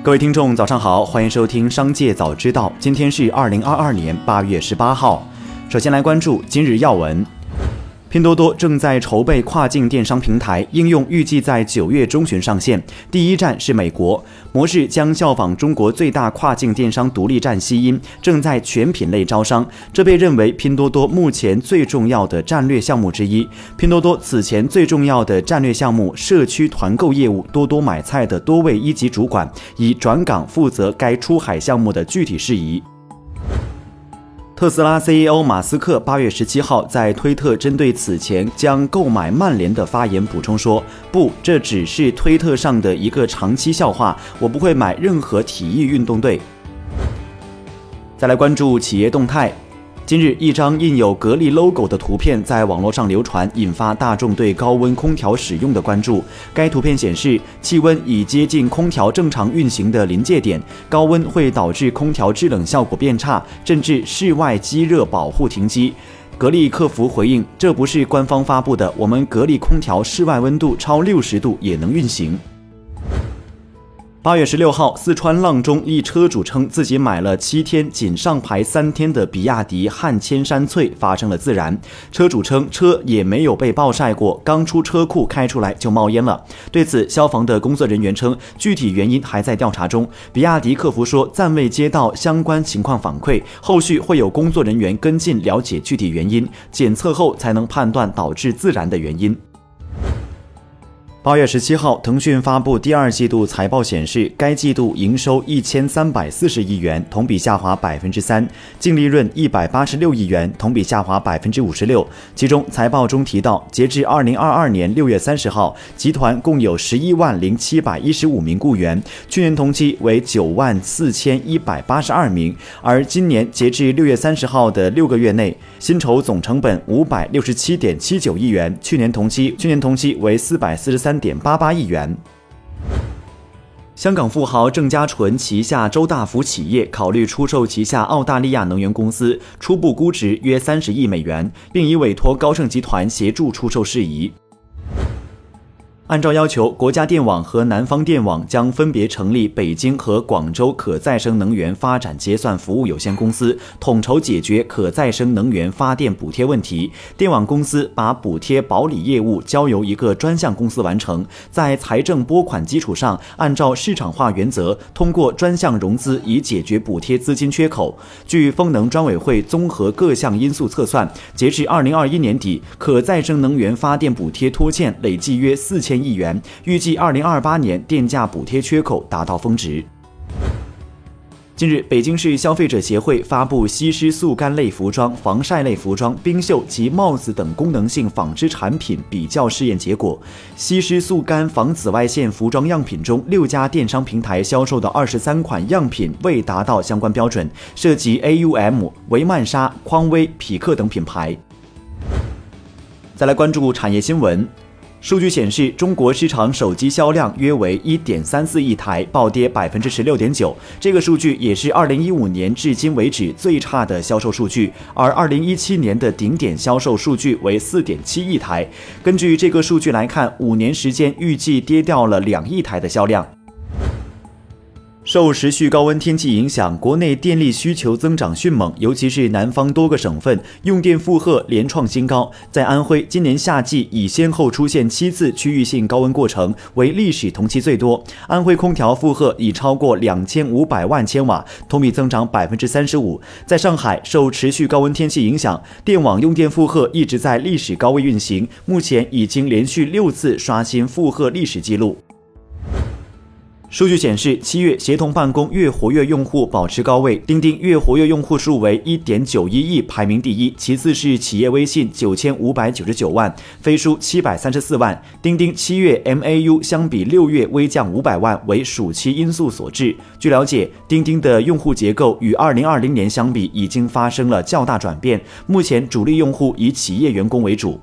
各位听众，早上好，欢迎收听《商界早知道》。今天是二零二二年八月十八号。首先来关注今日要闻。拼多多正在筹备跨境电商平台应用，预计在九月中旬上线。第一站是美国，模式将效仿中国最大跨境电商独立站西音，正在全品类招商。这被认为拼多多目前最重要的战略项目之一。拼多多此前最重要的战略项目社区团购业务多多买菜的多位一级主管已转岗负责该出海项目的具体事宜。特斯拉 CEO 马斯克八月十七号在推特针对此前将购买曼联的发言补充说：“不，这只是推特上的一个长期笑话，我不会买任何体育运动队。”再来关注企业动态。近日，一张印有格力 logo 的图片在网络上流传，引发大众对高温空调使用的关注。该图片显示，气温已接近空调正常运行的临界点，高温会导致空调制冷效果变差，甚至室外机热保护停机。格力客服回应：“这不是官方发布的，我们格力空调室外温度超六十度也能运行。”八月十六号，四川阆中一车主称自己买了七天仅上牌三天的比亚迪汉千山翠发生了自燃。车主称车也没有被暴晒过，刚出车库开出来就冒烟了。对此，消防的工作人员称具体原因还在调查中。比亚迪客服说暂未接到相关情况反馈，后续会有工作人员跟进了解具体原因，检测后才能判断导致自燃的原因。八月十七号，腾讯发布第二季度财报，显示该季度营收一千三百四十亿元，同比下滑百分之三；净利润一百八十六亿元，同比下滑百分之五十六。其中，财报中提到，截至二零二二年六月三十号，集团共有十一万零七百一十五名雇员，去年同期为九万四千一百八十二名，而今年截至六月三十号的六个月内，薪酬总成本五百六十七点七九亿元，去年同期去年同期为四百四十三。点八八亿元。香港富豪郑家纯旗下周大福企业考虑出售旗下澳大利亚能源公司，初步估值约三十亿美元，并已委托高盛集团协助出售事宜。按照要求，国家电网和南方电网将分别成立北京和广州可再生能源发展结算服务有限公司，统筹解决可再生能源发电补贴问题。电网公司把补贴保理业务交由一个专项公司完成，在财政拨款基础上，按照市场化原则，通过专项融资以解决补贴资金缺口。据风能专委会综合各项因素测算，截至二零二一年底，可再生能源发电补贴拖欠累计约四千。亿元，预计二零二八年电价补贴缺口达到峰值。近日，北京市消费者协会发布吸湿速干类服装、防晒类服装、冰袖及帽子等功能性纺织产品比较试验结果。吸湿速干防紫外线服装样品中，六家电商平台销售的二十三款样品未达到相关标准，涉及 AUM、维曼莎、匡威、匹克等品牌。再来关注产业新闻。数据显示，中国市场手机销量约为一点三四亿台，暴跌百分之十六点九。这个数据也是二零一五年至今为止最差的销售数据，而二零一七年的顶点销售数据为四点七亿台。根据这个数据来看，五年时间预计跌掉了两亿台的销量。受持续高温天气影响，国内电力需求增长迅猛，尤其是南方多个省份用电负荷连创新高。在安徽，今年夏季已先后出现七次区域性高温过程，为历史同期最多。安徽空调负荷已超过两千五百万千瓦，同比增长百分之三十五。在上海，受持续高温天气影响，电网用电负荷一直在历史高位运行，目前已经连续六次刷新负荷历史记录。数据显示，七月协同办公月活跃用户保持高位，钉钉月活跃用户数为一点九一亿，排名第一，其次是企业微信九千五百九十九万，飞书七百三十四万。钉钉七月 MAU 相比六月微降五百万，为暑期因素所致。据了解，钉钉的用户结构与二零二零年相比已经发生了较大转变，目前主力用户以企业员工为主。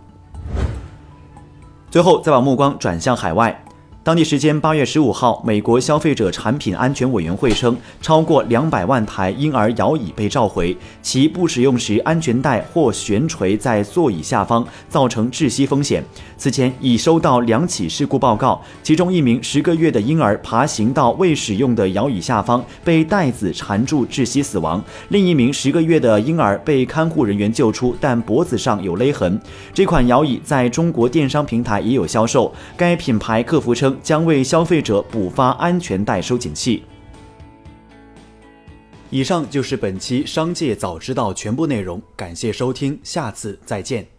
最后，再把目光转向海外。当地时间八月十五号，美国消费者产品安全委员会称，超过两百万台婴儿摇椅被召回，其不使用时安全带或悬垂在座椅下方，造成窒息风险。此前已收到两起事故报告，其中一名十个月的婴儿爬行到未使用的摇椅下方，被带子缠住窒息死亡；另一名十个月的婴儿被看护人员救出，但脖子上有勒痕。这款摇椅在中国电商平台也有销售，该品牌客服称。将为消费者补发安全带收紧器。以上就是本期《商界早知道》全部内容，感谢收听，下次再见。